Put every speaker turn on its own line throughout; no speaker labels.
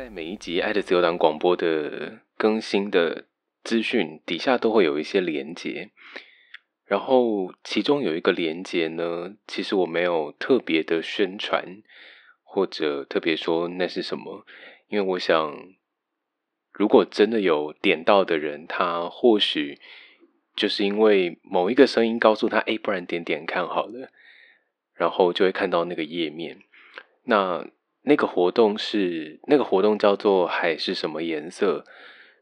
在每一集《爱的自由党》广播的更新的资讯底下都会有一些连接，然后其中有一个连接呢，其实我没有特别的宣传或者特别说那是什么，因为我想，如果真的有点到的人，他或许就是因为某一个声音告诉他，哎，不然点点看好了，然后就会看到那个页面，那。那个活动是那个活动叫做海是什么颜色？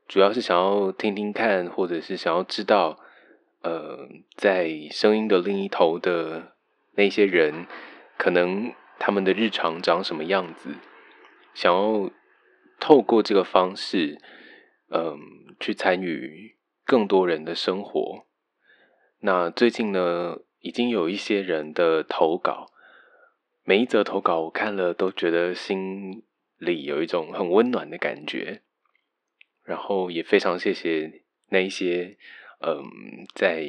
主要是想要听听看，或者是想要知道，呃，在声音的另一头的那些人，可能他们的日常长什么样子？想要透过这个方式，嗯，去参与更多人的生活。那最近呢，已经有一些人的投稿。每一则投稿我看了都觉得心里有一种很温暖的感觉，然后也非常谢谢那一些嗯在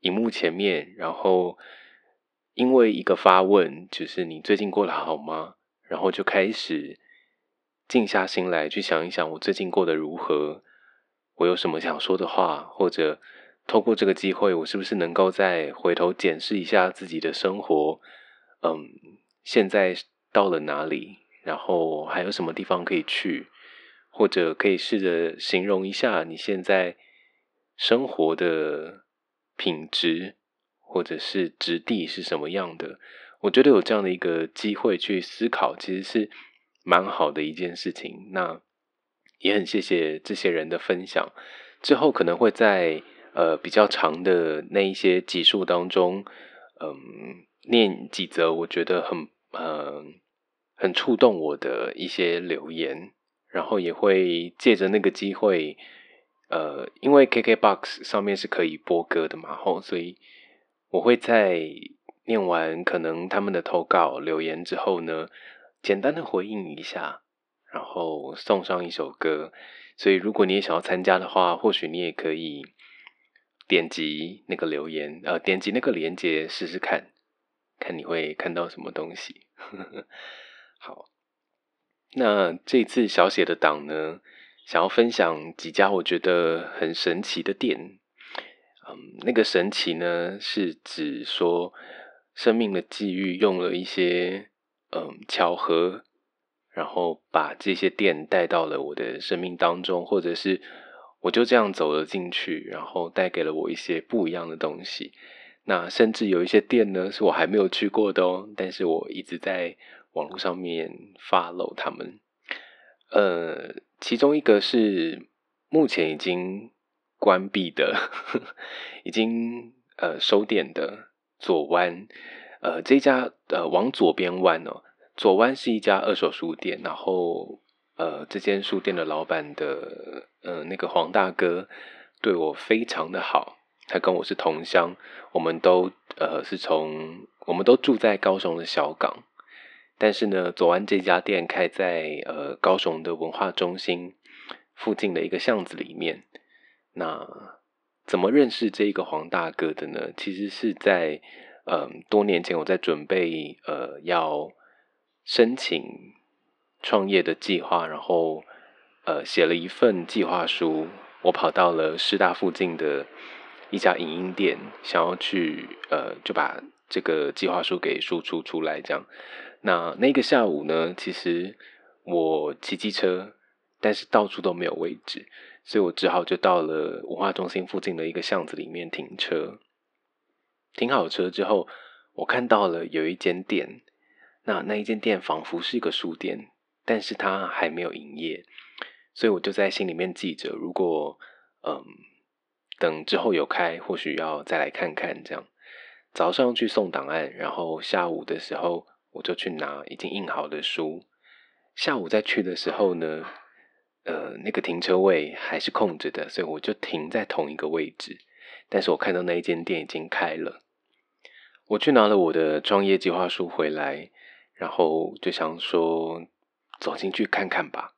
荧幕前面，然后因为一个发问，就是你最近过得好吗？然后就开始静下心来去想一想我最近过得如何，我有什么想说的话，或者透过这个机会，我是不是能够再回头检视一下自己的生活，嗯。现在到了哪里？然后还有什么地方可以去？或者可以试着形容一下你现在生活的品质，或者是质地是什么样的？我觉得有这样的一个机会去思考，其实是蛮好的一件事情。那也很谢谢这些人的分享。之后可能会在呃比较长的那一些集数当中，嗯，念几则我觉得很。嗯，很触动我的一些留言，然后也会借着那个机会，呃，因为 KKBOX 上面是可以播歌的嘛，吼，所以我会在念完可能他们的投稿留言之后呢，简单的回应一下，然后送上一首歌。所以如果你也想要参加的话，或许你也可以点击那个留言，呃，点击那个链接试试看。看你会看到什么东西。好，那这次小写的档呢，想要分享几家我觉得很神奇的店。嗯，那个神奇呢，是指说生命的际遇用了一些嗯巧合，然后把这些店带到了我的生命当中，或者是我就这样走了进去，然后带给了我一些不一样的东西。那甚至有一些店呢，是我还没有去过的哦，但是我一直在网络上面 follow 他们。呃，其中一个是目前已经关闭的，呵 呵已经呃收店的左湾。呃，这家呃往左边弯哦，左湾是一家二手书店，然后呃这间书店的老板的呃那个黄大哥对我非常的好。他跟我是同乡，我们都呃是从我们都住在高雄的小港，但是呢，左安这家店开在呃高雄的文化中心附近的一个巷子里面。那怎么认识这个黄大哥的呢？其实是在嗯多年前，我在准备呃要申请创业的计划，然后呃写了一份计划书，我跑到了师大附近的。一家影音店想要去，呃，就把这个计划书给输出出来，这样。那那个下午呢，其实我骑机车，但是到处都没有位置，所以我只好就到了文化中心附近的一个巷子里面停车。停好车之后，我看到了有一间店，那那一间店仿佛是一个书店，但是它还没有营业，所以我就在心里面记着，如果，嗯。等之后有开，或许要再来看看。这样早上去送档案，然后下午的时候我就去拿已经印好的书。下午再去的时候呢，呃，那个停车位还是空着的，所以我就停在同一个位置。但是我看到那一间店已经开了，我去拿了我的创业计划书回来，然后就想说走进去看看吧，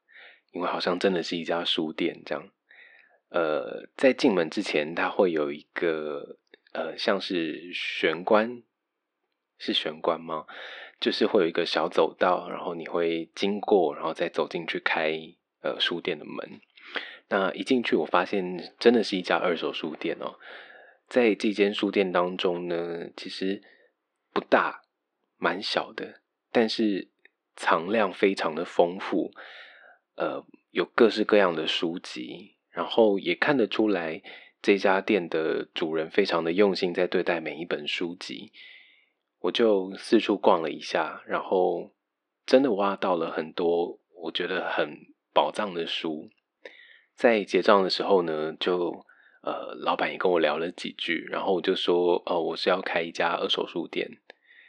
因为好像真的是一家书店这样。呃，在进门之前，它会有一个呃，像是玄关，是玄关吗？就是会有一个小走道，然后你会经过，然后再走进去开呃书店的门。那一进去，我发现真的是一家二手书店哦。在这间书店当中呢，其实不大，蛮小的，但是藏量非常的丰富，呃，有各式各样的书籍，然后也看得出来这家店的主人非常的用心在对待每一本书籍。我就四处逛了一下，然后真的挖到了很多我觉得很宝藏的书。在结账的时候呢，就呃，老板也跟我聊了几句，然后我就说，哦，我是要开一家二手书店，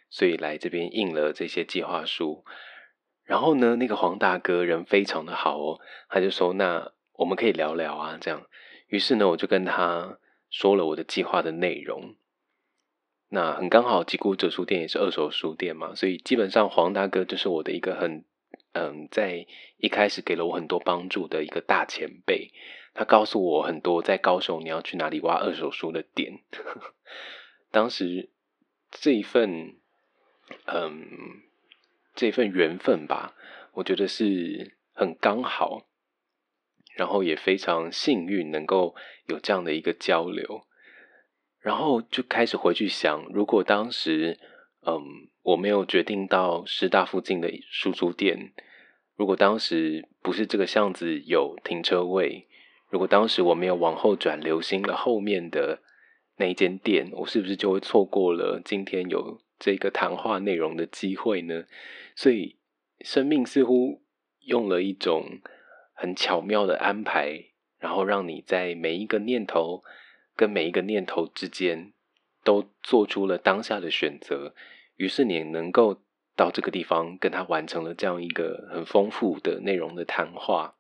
所以来这边印了这些计划书。然后呢，那个黄大哥人非常的好哦，他就说，那我们可以聊聊啊，这样。于是呢，我就跟他说了我的计划的内容。那很刚好，吉古哲书店也是二手书店嘛，所以基本上黄大哥就是我的一个很。嗯，在一开始给了我很多帮助的一个大前辈，他告诉我很多在高雄你要去哪里挖二手书的点。当时这一份，嗯，这份缘分吧，我觉得是很刚好，然后也非常幸运能够有这样的一个交流，然后就开始回去想，如果当时。嗯，我没有决定到师大附近的书租店。如果当时不是这个巷子有停车位，如果当时我没有往后转，留心了后面的那一间店，我是不是就会错过了今天有这个谈话内容的机会呢？所以，生命似乎用了一种很巧妙的安排，然后让你在每一个念头跟每一个念头之间。都做出了当下的选择，于是你能够到这个地方跟他完成了这样一个很丰富的内容的谈话。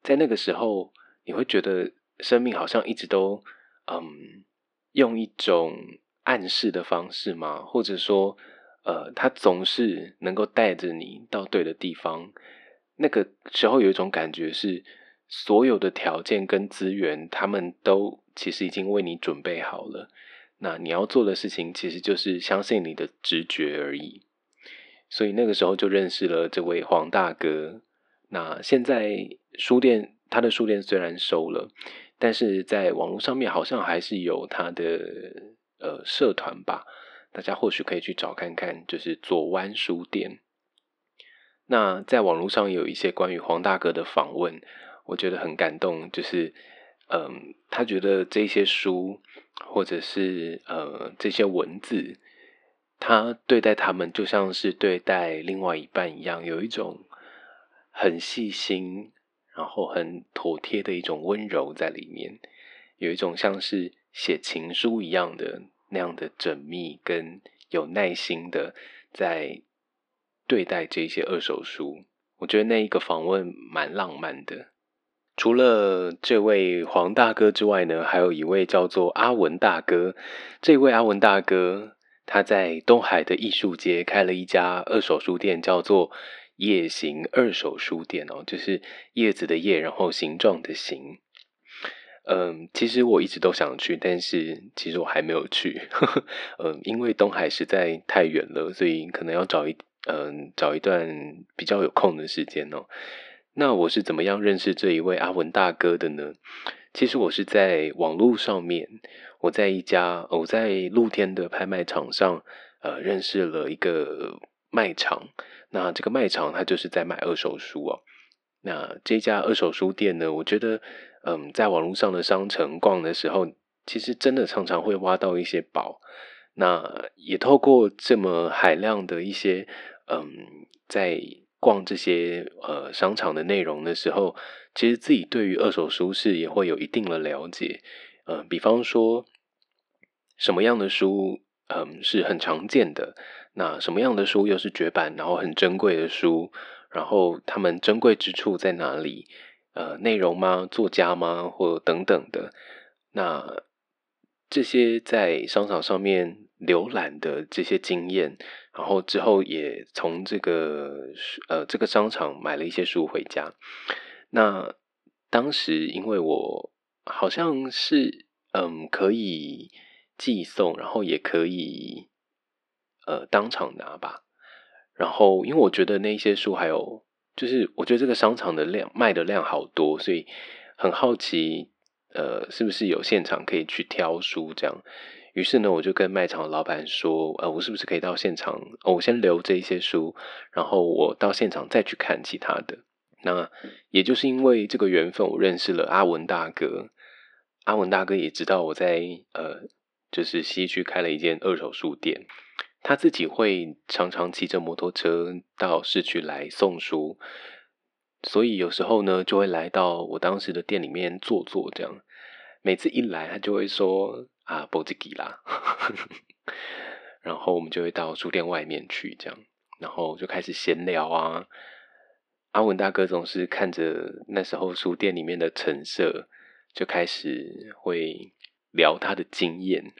在那个时候，你会觉得生命好像一直都嗯用一种暗示的方式吗？或者说，呃，他总是能够带着你到对的地方。那个时候有一种感觉是，所有的条件跟资源，他们都其实已经为你准备好了。那你要做的事情其实就是相信你的直觉而已，所以那个时候就认识了这位黄大哥。那现在书店，他的书店虽然收了，但是在网络上面好像还是有他的呃社团吧，大家或许可以去找看看，就是左湾书店。那在网络上有一些关于黄大哥的访问，我觉得很感动，就是嗯，他觉得这些书。或者是呃这些文字，他对待他们就像是对待另外一半一样，有一种很细心，然后很妥帖的一种温柔在里面，有一种像是写情书一样的那样的缜密跟有耐心的在对待这些二手书。我觉得那一个访问蛮浪漫的。除了这位黄大哥之外呢，还有一位叫做阿文大哥。这位阿文大哥，他在东海的艺术街开了一家二手书店，叫做夜行二手书店哦，就是叶子的叶，然后形状的形。嗯，其实我一直都想去，但是其实我还没有去。嗯，因为东海实在太远了，所以可能要找一嗯找一段比较有空的时间哦。那我是怎么样认识这一位阿文大哥的呢？其实我是在网络上面，我在一家我在露天的拍卖场上，呃，认识了一个卖场。那这个卖场它就是在卖二手书哦。那这家二手书店呢，我觉得，嗯，在网络上的商城逛的时候，其实真的常常会挖到一些宝。那也透过这么海量的一些，嗯，在。逛这些呃商场的内容的时候，其实自己对于二手书是也会有一定的了解。呃，比方说什么样的书，嗯，是很常见的。那什么样的书又是绝版，然后很珍贵的书？然后他们珍贵之处在哪里？呃，内容吗？作家吗？或等等的。那这些在商场上面浏览的这些经验。然后之后也从这个呃这个商场买了一些书回家。那当时因为我好像是嗯可以寄送，然后也可以呃当场拿吧。然后因为我觉得那些书还有，就是我觉得这个商场的量卖的量好多，所以很好奇，呃，是不是有现场可以去挑书这样？于是呢，我就跟卖场的老板说，呃，我是不是可以到现场？我先留这一些书，然后我到现场再去看其他的。那也就是因为这个缘分，我认识了阿文大哥。阿文大哥也知道我在呃，就是西区开了一间二手书店。他自己会常常骑着摩托车到市区来送书，所以有时候呢，就会来到我当时的店里面坐坐。这样，每次一来，他就会说啊，波吉吉啦，然后我们就会到书店外面去，这样，然后就开始闲聊啊。阿文大哥总是看着那时候书店里面的陈设，就开始会聊他的经验，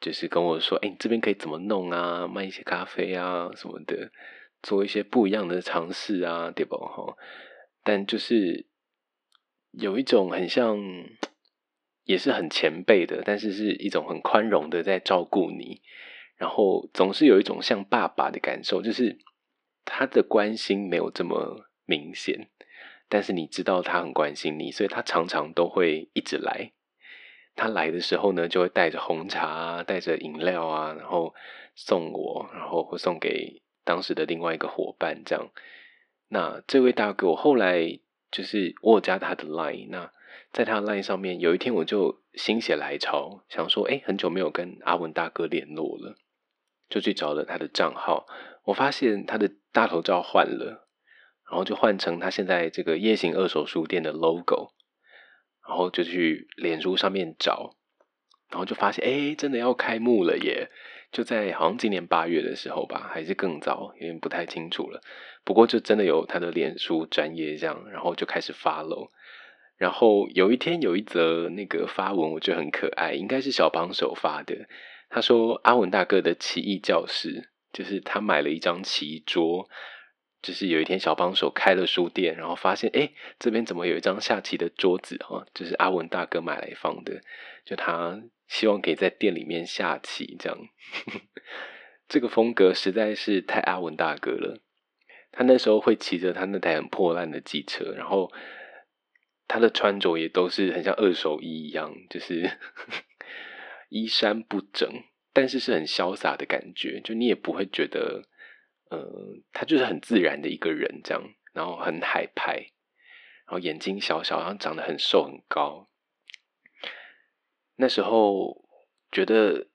就是跟我说：“哎，这边可以怎么弄啊？卖一些咖啡啊什么的，做一些不一样的尝试啊，对不？哈。”但就是有一种很像，也是很前辈的，但是是一种很宽容的在照顾你，然后总是有一种像爸爸的感受，就是。他的关心没有这么明显，但是你知道他很关心你，所以他常常都会一直来。他来的时候呢，就会带着红茶、带着饮料啊，然后送我，然后会送给当时的另外一个伙伴。这样，那这位大哥，我后来就是我有加他的 line。那在他 line 上面，有一天我就心血来潮，想说，哎，很久没有跟阿文大哥联络了，就去找了他的账号。我发现他的大头照换了，然后就换成他现在这个夜行二手书店的 logo，然后就去脸书上面找，然后就发现，哎，真的要开幕了耶！就在好像今年八月的时候吧，还是更早，有点不太清楚了。不过就真的有他的脸书专业这样，然后就开始发喽。然后有一天有一则那个发文，我觉得很可爱，应该是小帮手发的。他说：“阿文大哥的奇异教室。”就是他买了一张棋桌，就是有一天小帮手开了书店，然后发现哎，这边怎么有一张下棋的桌子哈？就是阿文大哥买来放的，就他希望可以在店里面下棋这样。这个风格实在是太阿文大哥了。他那时候会骑着他那台很破烂的机车，然后他的穿着也都是很像二手衣一样，就是 衣衫不整。但是是很潇洒的感觉，就你也不会觉得，呃，他就是很自然的一个人这样，然后很海派，然后眼睛小小，然后长得很瘦很高。那时候觉得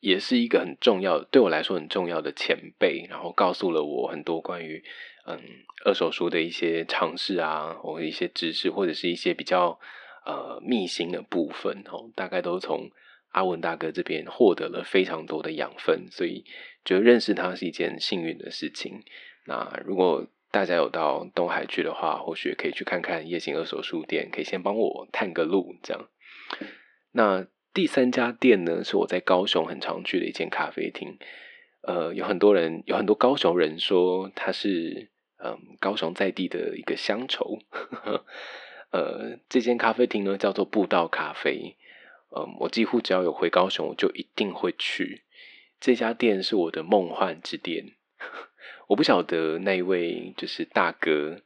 也是一个很重要，对我来说很重要的前辈，然后告诉了我很多关于嗯二手书的一些尝试啊，或者一些知识，或者是一些比较呃秘辛的部分哦，大概都从。阿文大哥这边获得了非常多的养分，所以觉得认识他是一件幸运的事情。那如果大家有到东海去的话，或许可以去看看夜行二手书店，可以先帮我探个路。这样，那第三家店呢，是我在高雄很常去的一间咖啡厅。呃，有很多人，有很多高雄人说他是嗯高雄在地的一个乡愁。呃，这间咖啡厅呢叫做步道咖啡。嗯，我几乎只要有回高雄，我就一定会去这家店，是我的梦幻之店。我不晓得那一位就是大哥，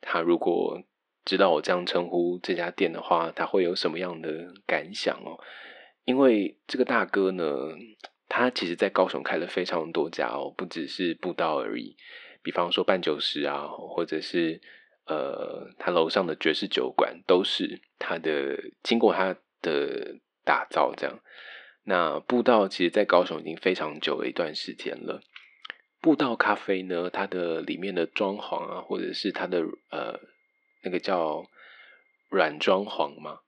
他如果知道我这样称呼这家店的话，他会有什么样的感想哦？因为这个大哥呢，他其实在高雄开了非常多家哦，不只是步道而已。比方说半九十啊，或者是呃，他楼上的爵士酒馆，都是他的经过他。的打造这样，那步道其实，在高雄已经非常久的一段时间了。步道咖啡呢，它的里面的装潢啊，或者是它的呃那个叫软装潢吗？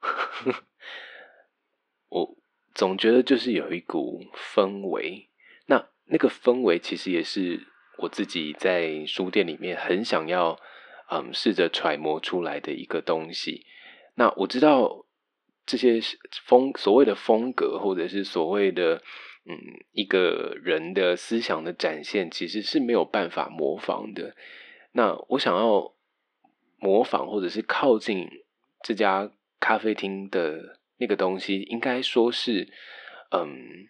我 总觉得就是有一股氛围。那那个氛围其实也是我自己在书店里面很想要嗯试着揣摩出来的一个东西。那我知道。这些风所谓的风格，或者是所谓的嗯一个人的思想的展现，其实是没有办法模仿的。那我想要模仿，或者是靠近这家咖啡厅的那个东西，应该说是嗯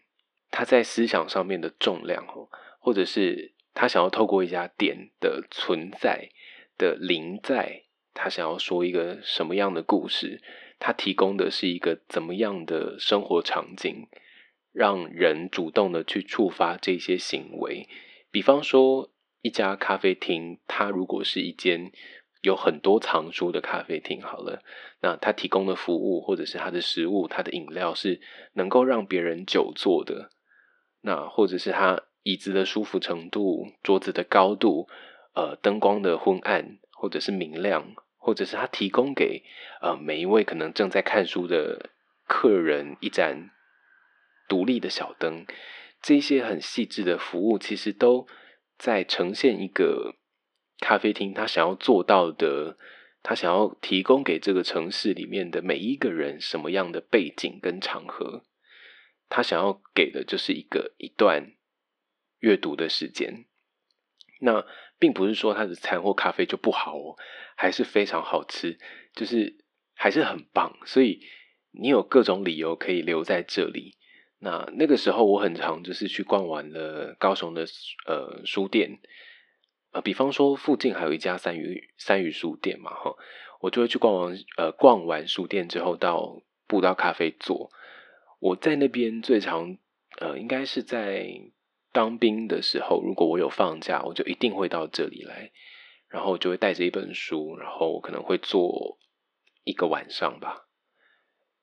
他在思想上面的重量哦，或者是他想要透过一家店的存在的临在，他想要说一个什么样的故事？他提供的是一个怎么样的生活场景，让人主动的去触发这些行为？比方说，一家咖啡厅，它如果是一间有很多藏书的咖啡厅，好了，那它提供的服务或者是它的食物、它的饮料是能够让别人久坐的，那或者是它。椅子的舒服程度，桌子的高度，呃，灯光的昏暗或者是明亮，或者是他提供给呃每一位可能正在看书的客人一盏独立的小灯，这些很细致的服务，其实都在呈现一个咖啡厅他想要做到的，他想要提供给这个城市里面的每一个人什么样的背景跟场合，他想要给的就是一个一段。阅读的时间，那并不是说他的餐或咖啡就不好哦，还是非常好吃，就是还是很棒。所以你有各种理由可以留在这里。那那个时候我很常就是去逛完了高雄的呃书店，呃，比方说附近还有一家三鱼三鱼书店嘛，哈，我就会去逛完呃逛完书店之后到步道咖啡座。我在那边最常呃应该是在。当兵的时候，如果我有放假，我就一定会到这里来，然后就会带着一本书，然后我可能会坐一个晚上吧，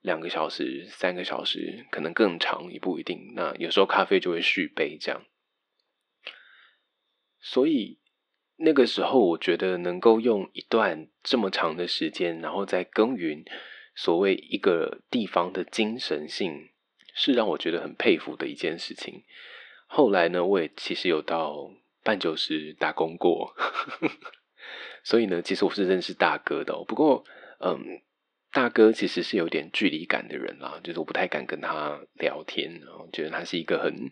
两个小时、三个小时，可能更长也不一定。那有时候咖啡就会续杯这样，所以那个时候我觉得能够用一段这么长的时间，然后再耕耘所谓一个地方的精神性，是让我觉得很佩服的一件事情。后来呢，我也其实有到半九十打工过，所以呢，其实我是认识大哥的。不过，嗯，大哥其实是有点距离感的人啦，就是我不太敢跟他聊天，然后觉得他是一个很，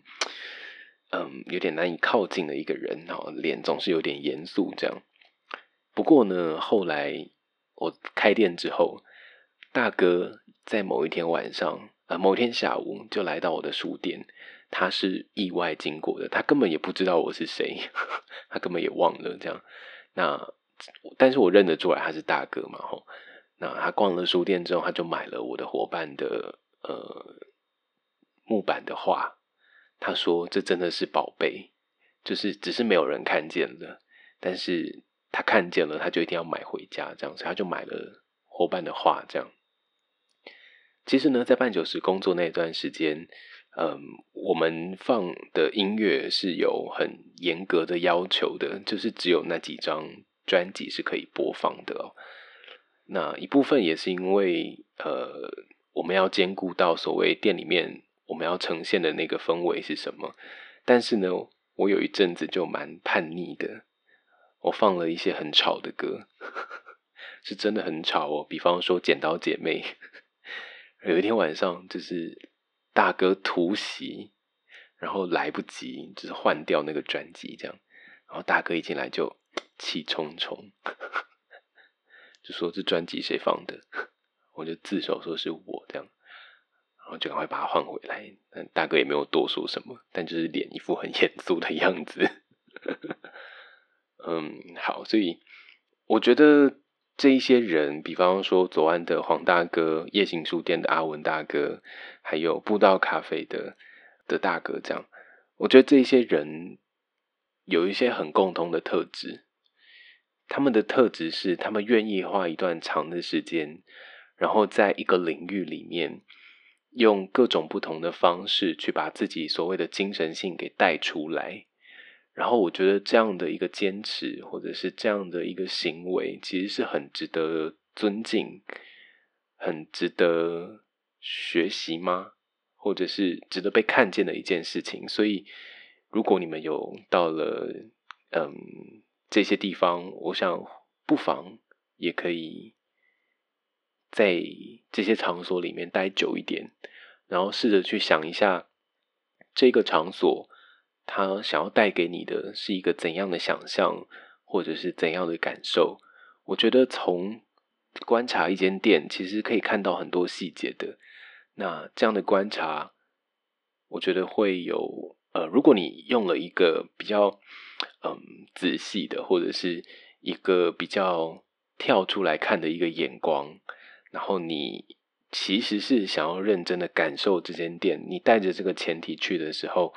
嗯，有点难以靠近的一个人，然后脸总是有点严肃这样。不过呢，后来我开店之后，大哥在某一天晚上，呃，某一天下午就来到我的书店。他是意外经过的，他根本也不知道我是谁，他根本也忘了这样。那但是我认得出来他是大哥嘛吼。那他逛了书店之后，他就买了我的伙伴的呃木板的画。他说这真的是宝贝，就是只是没有人看见了，但是他看见了，他就一定要买回家这样，所以他就买了伙伴的画这样。其实呢，在半九时工作那段时间。嗯，我们放的音乐是有很严格的要求的，就是只有那几张专辑是可以播放的哦。那一部分也是因为，呃，我们要兼顾到所谓店里面我们要呈现的那个氛围是什么。但是呢，我有一阵子就蛮叛逆的，我放了一些很吵的歌，是真的很吵哦。比方说《剪刀姐妹》，有一天晚上就是。大哥突袭，然后来不及，就是换掉那个专辑，这样，然后大哥一进来就气冲冲，就说这专辑谁放的？我就自首说是我这样，然后就赶快把它换回来。但大哥也没有多说什么，但就是脸一副很严肃的样子。嗯，好，所以我觉得。这一些人，比方说左岸的黄大哥、夜行书店的阿文大哥，还有步道咖啡的的大哥，这样，我觉得这些人有一些很共通的特质。他们的特质是，他们愿意花一段长的时间，然后在一个领域里面，用各种不同的方式去把自己所谓的精神性给带出来。然后我觉得这样的一个坚持，或者是这样的一个行为，其实是很值得尊敬、很值得学习吗？或者是值得被看见的一件事情。所以，如果你们有到了嗯这些地方，我想不妨也可以在这些场所里面待久一点，然后试着去想一下这个场所。它想要带给你的是一个怎样的想象，或者是怎样的感受？我觉得从观察一间店，其实可以看到很多细节的。那这样的观察，我觉得会有呃，如果你用了一个比较嗯仔细的，或者是一个比较跳出来看的一个眼光，然后你其实是想要认真的感受这间店，你带着这个前提去的时候，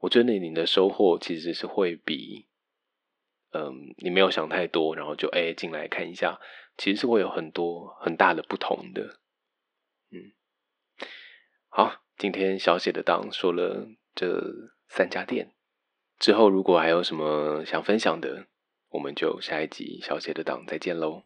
我觉得你的收获其实是会比。嗯，你没有想太多，然后就哎进来看一下，其实是会有很多很大的不同的。嗯，好，今天小写的档说了这三家店，之后如果还有什么想分享的，我们就下一集小写的档再见喽。